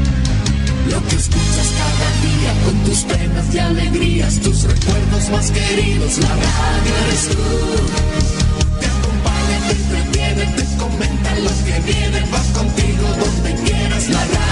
Lo que escuchas cada día con tus penas y alegrías, tus recuerdos más queridos, la radio eres tú. Te acompaña, te entretiene, te comenta los que vienen, vas contigo donde quieras, la radio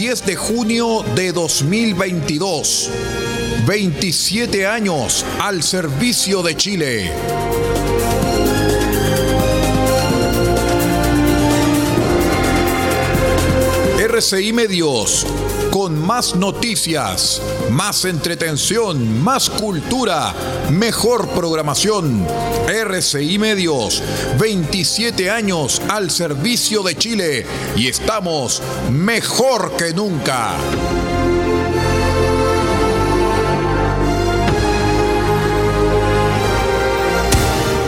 10 de junio de 2022. 27 años al servicio de Chile. RCI Medios, con más noticias, más entretención, más cultura, mejor programación. RCI Medios, 27 años al servicio de Chile y estamos mejor que nunca.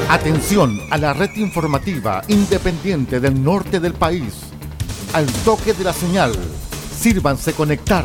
Atención a la red informativa independiente del norte del país. Al toque de la señal, sírvanse conectar.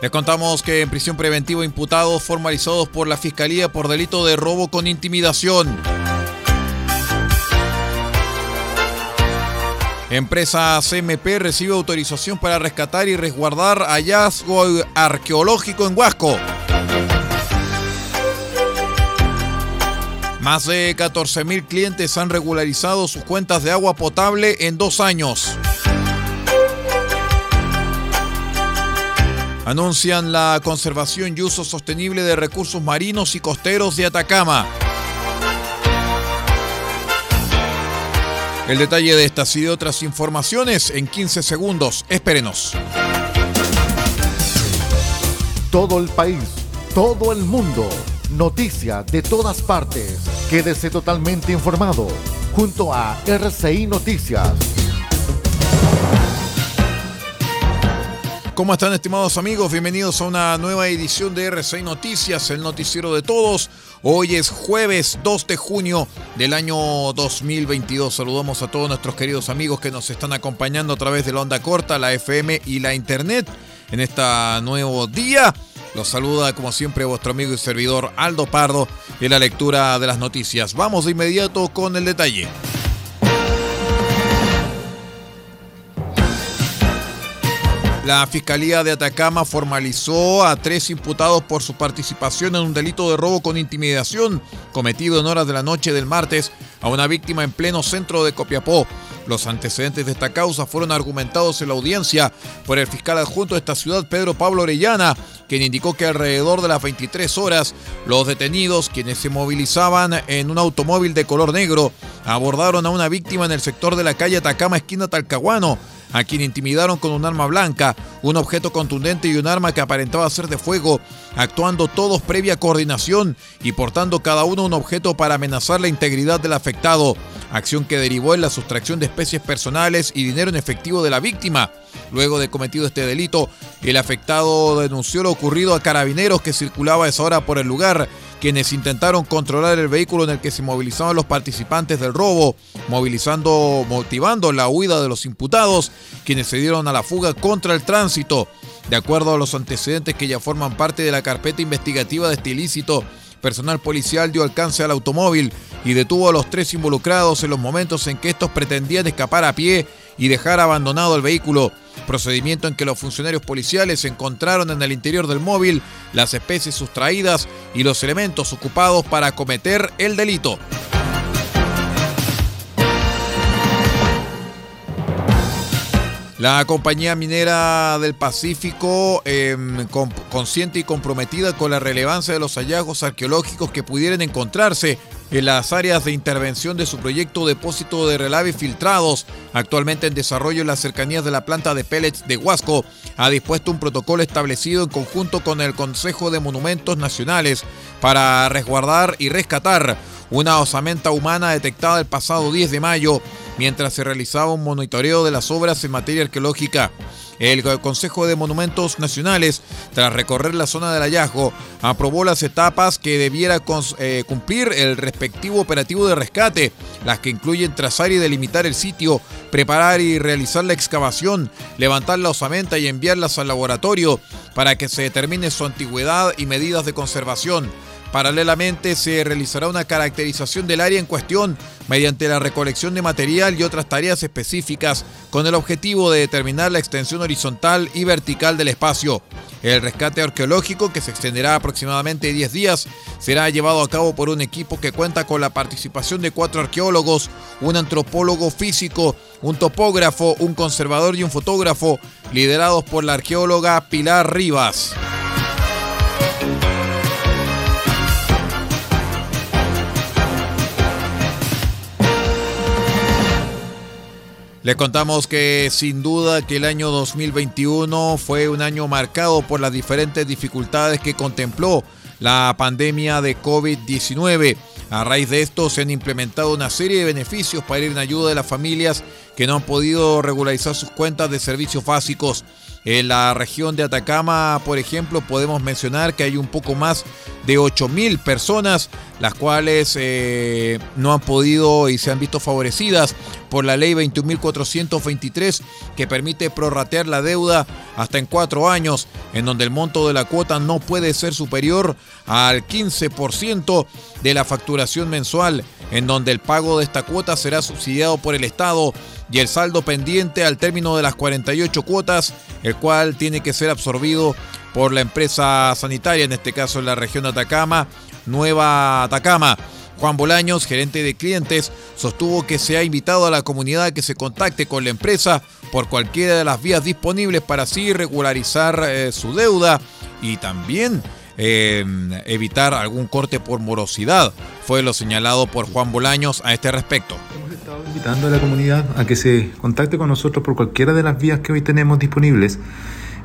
Les contamos que en prisión preventiva imputados formalizados por la Fiscalía por delito de robo con intimidación. Empresa CMP recibe autorización para rescatar y resguardar hallazgo arqueológico en Huasco. Más de 14.000 clientes han regularizado sus cuentas de agua potable en dos años. Anuncian la conservación y uso sostenible de recursos marinos y costeros de Atacama. El detalle de estas y de otras informaciones en 15 segundos. Espérenos. Todo el país, todo el mundo, noticias de todas partes. Quédese totalmente informado junto a RCI Noticias. ¿Cómo están estimados amigos? Bienvenidos a una nueva edición de RCI Noticias, el noticiero de todos. Hoy es jueves 2 de junio del año 2022. Saludamos a todos nuestros queridos amigos que nos están acompañando a través de la onda corta, la FM y la internet en este nuevo día. Los saluda como siempre vuestro amigo y servidor Aldo Pardo en la lectura de las noticias. Vamos de inmediato con el detalle. La Fiscalía de Atacama formalizó a tres imputados por su participación en un delito de robo con intimidación cometido en horas de la noche del martes a una víctima en pleno centro de Copiapó. Los antecedentes de esta causa fueron argumentados en la audiencia por el fiscal adjunto de esta ciudad, Pedro Pablo Orellana, quien indicó que alrededor de las 23 horas los detenidos, quienes se movilizaban en un automóvil de color negro, abordaron a una víctima en el sector de la calle Atacama, esquina Talcahuano, a quien intimidaron con un arma blanca, un objeto contundente y un arma que aparentaba ser de fuego, actuando todos previa coordinación y portando cada uno un objeto para amenazar la integridad del afectado, acción que derivó en la sustracción de especies personales y dinero en efectivo de la víctima. Luego de cometido este delito, el afectado denunció lo ocurrido a carabineros que circulaba a esa hora por el lugar, quienes intentaron controlar el vehículo en el que se movilizaban los participantes del robo, movilizando, motivando la huida de los imputados, quienes se dieron a la fuga contra el tránsito. De acuerdo a los antecedentes que ya forman parte de la carpeta investigativa de este ilícito, personal policial dio alcance al automóvil y detuvo a los tres involucrados en los momentos en que estos pretendían escapar a pie y dejar abandonado el vehículo. Procedimiento en que los funcionarios policiales encontraron en el interior del móvil las especies sustraídas y los elementos ocupados para cometer el delito. La compañía minera del Pacífico, em, consciente y comprometida con la relevancia de los hallazgos arqueológicos que pudieran encontrarse en las áreas de intervención de su proyecto depósito de relave filtrados, actualmente en desarrollo en las cercanías de la planta de pellets de Huasco, ha dispuesto un protocolo establecido en conjunto con el Consejo de Monumentos Nacionales para resguardar y rescatar una osamenta humana detectada el pasado 10 de mayo mientras se realizaba un monitoreo de las obras en materia arqueológica. El Consejo de Monumentos Nacionales, tras recorrer la zona del hallazgo, aprobó las etapas que debiera eh, cumplir el respectivo operativo de rescate, las que incluyen trazar y delimitar el sitio, preparar y realizar la excavación, levantar la osamenta y enviarlas al laboratorio para que se determine su antigüedad y medidas de conservación. Paralelamente se realizará una caracterización del área en cuestión mediante la recolección de material y otras tareas específicas con el objetivo de determinar la extensión horizontal y vertical del espacio. El rescate arqueológico, que se extenderá aproximadamente 10 días, será llevado a cabo por un equipo que cuenta con la participación de cuatro arqueólogos, un antropólogo físico, un topógrafo, un conservador y un fotógrafo, liderados por la arqueóloga Pilar Rivas. Les contamos que sin duda que el año 2021 fue un año marcado por las diferentes dificultades que contempló la pandemia de COVID-19. A raíz de esto se han implementado una serie de beneficios para ir en ayuda de las familias que no han podido regularizar sus cuentas de servicios básicos. En la región de Atacama, por ejemplo, podemos mencionar que hay un poco más de 8.000 personas, las cuales eh, no han podido y se han visto favorecidas por la ley 21.423 que permite prorratear la deuda hasta en cuatro años, en donde el monto de la cuota no puede ser superior al 15% de la facturación mensual, en donde el pago de esta cuota será subsidiado por el Estado y el saldo pendiente al término de las 48 cuotas, el cual tiene que ser absorbido por la empresa sanitaria, en este caso en la región de Atacama, Nueva Atacama. Juan Bolaños, gerente de clientes, sostuvo que se ha invitado a la comunidad a que se contacte con la empresa por cualquiera de las vías disponibles para así regularizar eh, su deuda y también eh, evitar algún corte por morosidad. Fue lo señalado por Juan Bolaños a este respecto invitando a la comunidad a que se contacte con nosotros por cualquiera de las vías que hoy tenemos disponibles.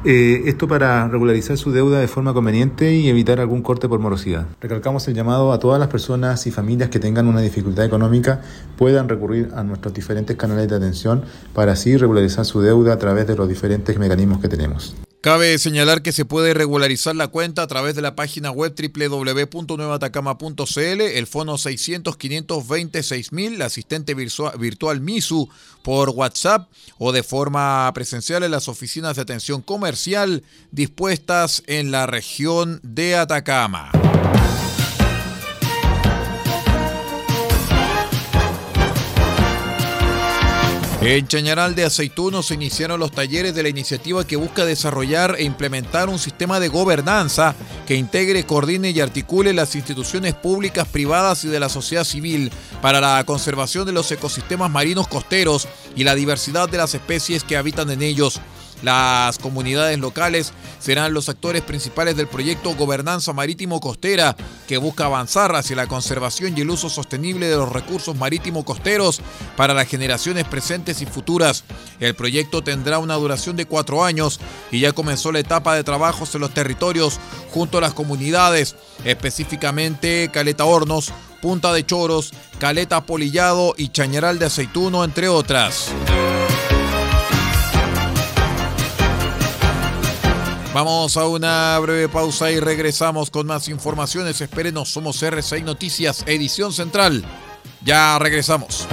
Eh, esto para regularizar su deuda de forma conveniente y evitar algún corte por morosidad. Recalcamos el llamado a todas las personas y familias que tengan una dificultad económica puedan recurrir a nuestros diferentes canales de atención para así regularizar su deuda a través de los diferentes mecanismos que tenemos. Cabe señalar que se puede regularizar la cuenta a través de la página web www.nuevatacama.cl, el fono 600 520 6000, la asistente virtual MISU por WhatsApp o de forma presencial en las oficinas de atención comercial dispuestas en la región de Atacama. En Chañaral de Aceituno se iniciaron los talleres de la iniciativa que busca desarrollar e implementar un sistema de gobernanza que integre, coordine y articule las instituciones públicas, privadas y de la sociedad civil para la conservación de los ecosistemas marinos costeros y la diversidad de las especies que habitan en ellos. Las comunidades locales serán los actores principales del proyecto Gobernanza Marítimo Costera, que busca avanzar hacia la conservación y el uso sostenible de los recursos marítimo costeros para las generaciones presentes y futuras. El proyecto tendrá una duración de cuatro años y ya comenzó la etapa de trabajos en los territorios junto a las comunidades, específicamente Caleta Hornos, Punta de Choros, Caleta Polillado y Chañaral de Aceituno, entre otras. Vamos a una breve pausa y regresamos con más informaciones. Espérenos, somos R6 Noticias, edición central. Ya regresamos.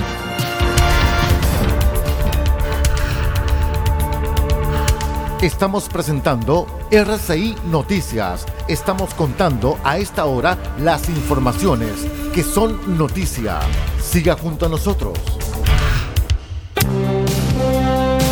Estamos presentando RCI Noticias. Estamos contando a esta hora las informaciones que son noticia. Siga junto a nosotros.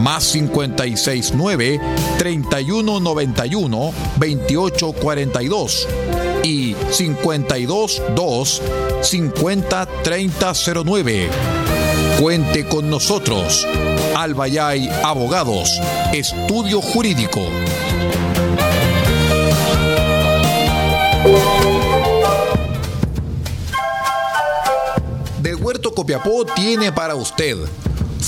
más 569 3191 2842 y 522 50 3009. Cuente con nosotros. Albayay Abogados, Estudio Jurídico. Del Huerto Copiapó tiene para usted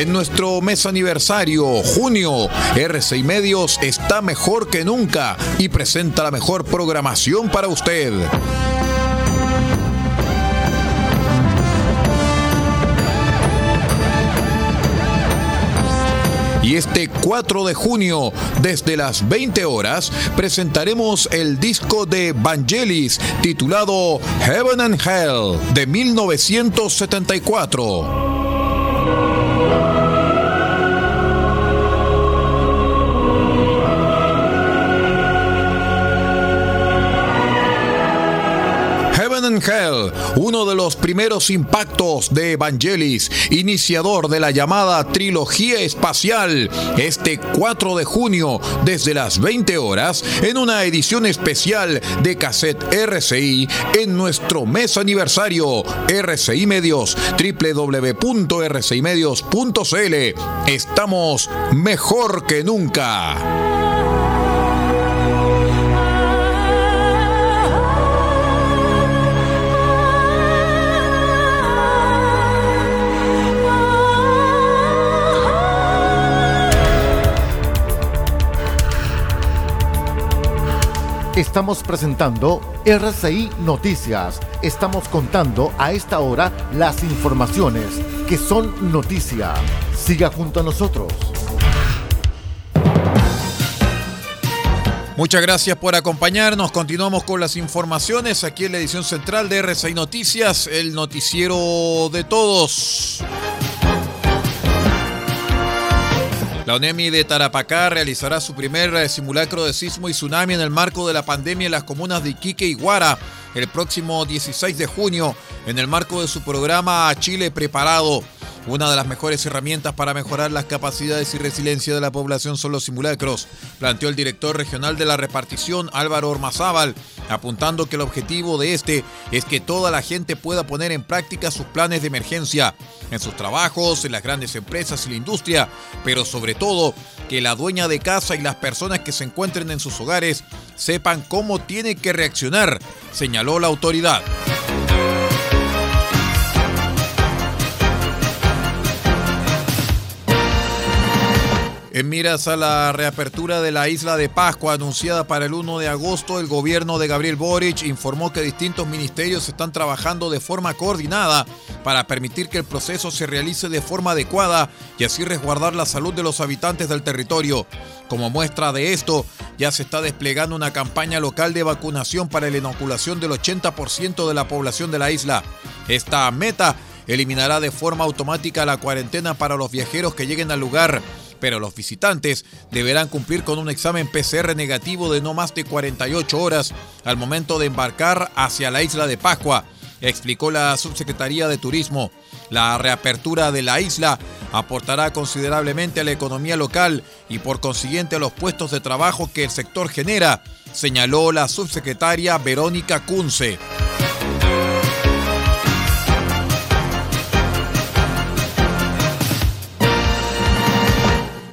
En nuestro mes aniversario, junio, RCI Medios está mejor que nunca y presenta la mejor programación para usted. Y este 4 de junio, desde las 20 horas, presentaremos el disco de Vangelis titulado Heaven and Hell de 1974. Hell, uno de los primeros impactos de Evangelis, iniciador de la llamada trilogía espacial, este 4 de junio desde las 20 horas en una edición especial de cassette RCI en nuestro mes aniversario RCI Medios www.rcimedios.cl. Estamos mejor que nunca. Estamos presentando RCI Noticias. Estamos contando a esta hora las informaciones que son noticia. Siga junto a nosotros. Muchas gracias por acompañarnos. Continuamos con las informaciones aquí en la edición central de RCI Noticias, el noticiero de todos. La ONEMI de Tarapacá realizará su primer eh, simulacro de sismo y tsunami en el marco de la pandemia en las comunas de Iquique y Guara el próximo 16 de junio en el marco de su programa Chile Preparado. Una de las mejores herramientas para mejorar las capacidades y resiliencia de la población son los simulacros, planteó el director regional de la repartición Álvaro Ormazábal, apuntando que el objetivo de este es que toda la gente pueda poner en práctica sus planes de emergencia, en sus trabajos, en las grandes empresas y la industria, pero sobre todo que la dueña de casa y las personas que se encuentren en sus hogares sepan cómo tiene que reaccionar, señaló la autoridad. Miras a la reapertura de la isla de Pascua anunciada para el 1 de agosto, el gobierno de Gabriel Boric informó que distintos ministerios están trabajando de forma coordinada para permitir que el proceso se realice de forma adecuada y así resguardar la salud de los habitantes del territorio. Como muestra de esto, ya se está desplegando una campaña local de vacunación para la inoculación del 80% de la población de la isla. Esta meta eliminará de forma automática la cuarentena para los viajeros que lleguen al lugar pero los visitantes deberán cumplir con un examen PCR negativo de no más de 48 horas al momento de embarcar hacia la isla de Pascua, explicó la subsecretaría de Turismo. La reapertura de la isla aportará considerablemente a la economía local y por consiguiente a los puestos de trabajo que el sector genera, señaló la subsecretaria Verónica Kunze.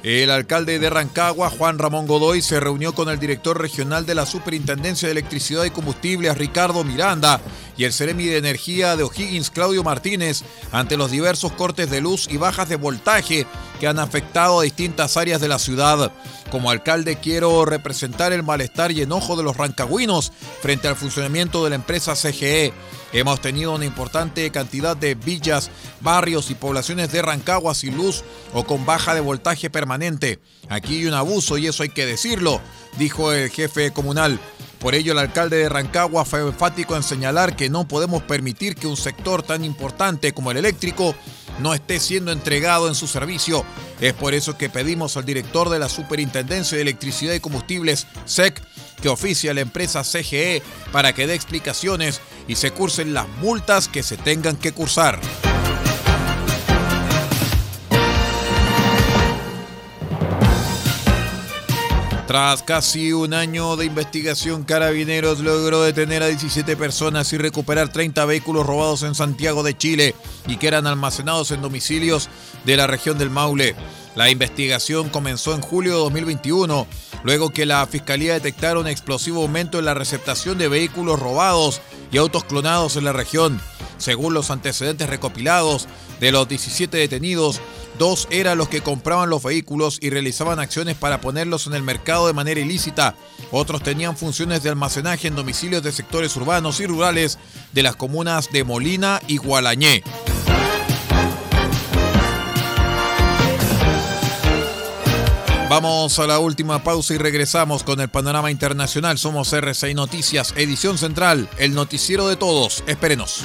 El alcalde de Rancagua, Juan Ramón Godoy, se reunió con el director regional de la Superintendencia de Electricidad y Combustibles, Ricardo Miranda, y el Ceremi de Energía de O'Higgins, Claudio Martínez, ante los diversos cortes de luz y bajas de voltaje que han afectado a distintas áreas de la ciudad. Como alcalde quiero representar el malestar y enojo de los rancagüinos frente al funcionamiento de la empresa CGE. Hemos tenido una importante cantidad de villas, barrios y poblaciones de Rancagua sin luz o con baja de voltaje permanente. Aquí hay un abuso y eso hay que decirlo, dijo el jefe comunal. Por ello, el alcalde de Rancagua fue enfático en señalar que no podemos permitir que un sector tan importante como el eléctrico no esté siendo entregado en su servicio. Es por eso que pedimos al director de la Superintendencia de Electricidad y Combustibles, SEC, que oficie a la empresa CGE para que dé explicaciones y se cursen las multas que se tengan que cursar. Tras casi un año de investigación, Carabineros logró detener a 17 personas y recuperar 30 vehículos robados en Santiago de Chile y que eran almacenados en domicilios de la región del Maule. La investigación comenzó en julio de 2021, luego que la Fiscalía detectara un explosivo aumento en la receptación de vehículos robados y autos clonados en la región. Según los antecedentes recopilados, de los 17 detenidos, dos eran los que compraban los vehículos y realizaban acciones para ponerlos en el mercado de manera ilícita. Otros tenían funciones de almacenaje en domicilios de sectores urbanos y rurales de las comunas de Molina y Gualañé. Vamos a la última pausa y regresamos con el panorama internacional. Somos RCI Noticias, edición central, el noticiero de todos. Espérenos.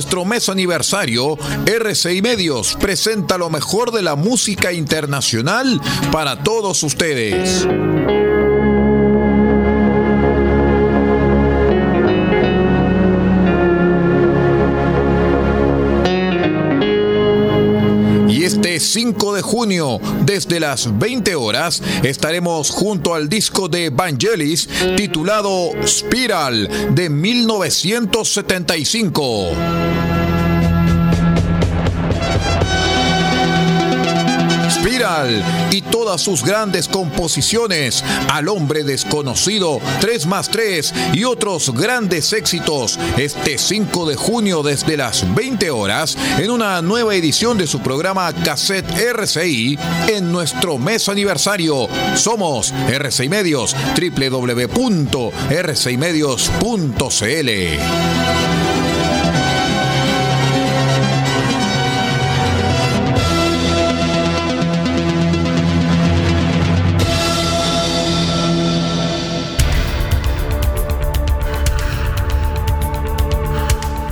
Nuestro mes aniversario, RCI Medios presenta lo mejor de la música internacional para todos ustedes. Y este 5 de junio, desde las 20 horas, estaremos junto al disco de Vangelis titulado Spiral de 1975. Y todas sus grandes composiciones, Al hombre desconocido, 3 más 3 y otros grandes éxitos este 5 de junio desde las 20 horas en una nueva edición de su programa Cassette RCI en nuestro mes aniversario. Somos RCI Medios, www.rcimedios.cl.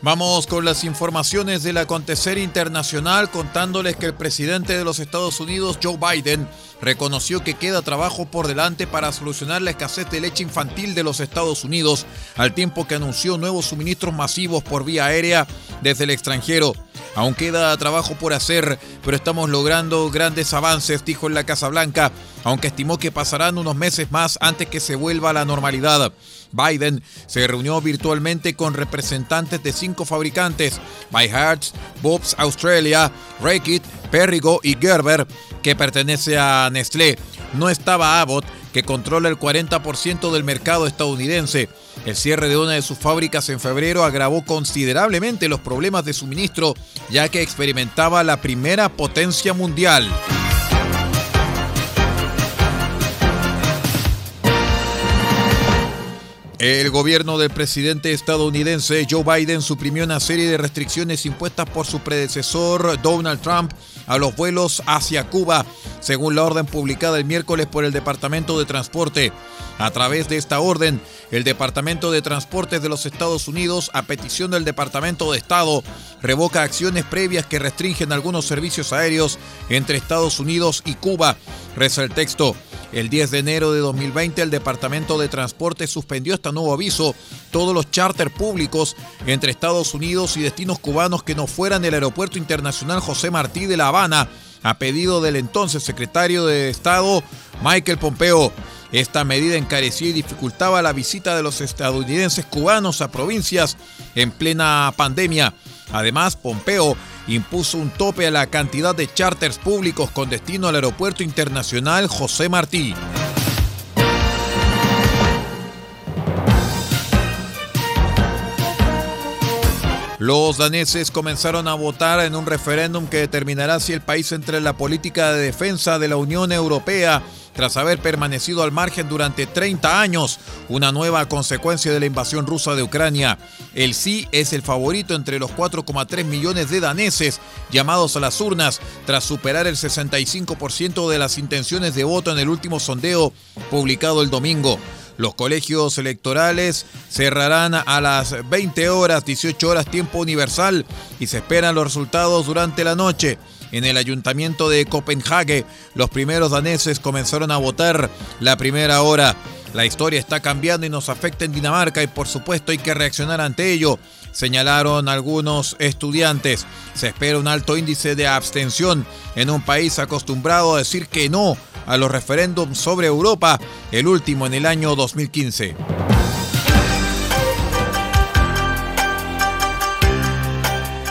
Vamos con las informaciones del acontecer internacional contándoles que el presidente de los Estados Unidos, Joe Biden, reconoció que queda trabajo por delante para solucionar la escasez de leche infantil de los Estados Unidos, al tiempo que anunció nuevos suministros masivos por vía aérea desde el extranjero. Aún queda trabajo por hacer, pero estamos logrando grandes avances, dijo en la Casa Blanca, aunque estimó que pasarán unos meses más antes que se vuelva a la normalidad. Biden se reunió virtualmente con representantes de cinco fabricantes, By Hearts, Bob's Australia, Rekit, Perrigo y Gerber, que pertenece a Nestlé. No estaba Abbott, que controla el 40% del mercado estadounidense. El cierre de una de sus fábricas en febrero agravó considerablemente los problemas de suministro, ya que experimentaba la primera potencia mundial. El gobierno del presidente estadounidense Joe Biden suprimió una serie de restricciones impuestas por su predecesor Donald Trump a los vuelos hacia Cuba, según la orden publicada el miércoles por el Departamento de Transporte. A través de esta orden, el Departamento de Transportes de los Estados Unidos, a petición del Departamento de Estado, revoca acciones previas que restringen algunos servicios aéreos entre Estados Unidos y Cuba. Reza el texto. El 10 de enero de 2020 el Departamento de Transporte suspendió este nuevo aviso todos los charters públicos entre Estados Unidos y destinos cubanos que no fueran el Aeropuerto Internacional José Martí de La Habana, a pedido del entonces secretario de Estado Michael Pompeo. Esta medida encarecía y dificultaba la visita de los estadounidenses cubanos a provincias en plena pandemia. Además, Pompeo impuso un tope a la cantidad de charters públicos con destino al Aeropuerto Internacional José Martí. Los daneses comenzaron a votar en un referéndum que determinará si el país entra en la política de defensa de la Unión Europea tras haber permanecido al margen durante 30 años, una nueva consecuencia de la invasión rusa de Ucrania. El sí es el favorito entre los 4,3 millones de daneses llamados a las urnas tras superar el 65% de las intenciones de voto en el último sondeo publicado el domingo. Los colegios electorales cerrarán a las 20 horas, 18 horas tiempo universal y se esperan los resultados durante la noche. En el ayuntamiento de Copenhague, los primeros daneses comenzaron a votar la primera hora. La historia está cambiando y nos afecta en Dinamarca y por supuesto hay que reaccionar ante ello, señalaron algunos estudiantes. Se espera un alto índice de abstención en un país acostumbrado a decir que no a los referéndums sobre Europa, el último en el año 2015.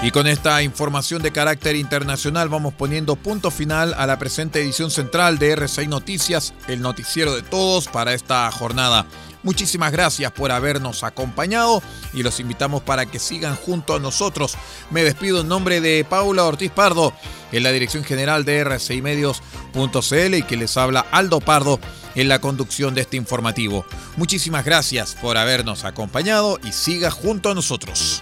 Y con esta información de carácter internacional vamos poniendo punto final a la presente edición central de R6 Noticias, el noticiero de todos para esta jornada. Muchísimas gracias por habernos acompañado y los invitamos para que sigan junto a nosotros. Me despido en nombre de Paula Ortiz Pardo, en la dirección general de R6 Medios.cl y que les habla Aldo Pardo en la conducción de este informativo. Muchísimas gracias por habernos acompañado y siga junto a nosotros.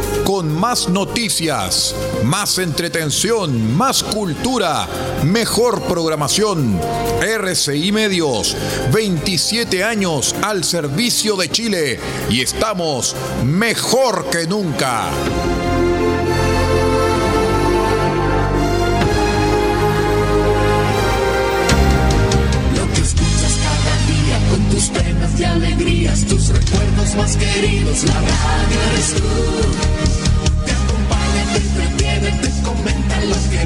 con más noticias, más entretención, más cultura, mejor programación. RCI Medios, 27 años al servicio de Chile y estamos mejor que nunca. y alegrías, tus recuerdos más queridos, la radio eres tú.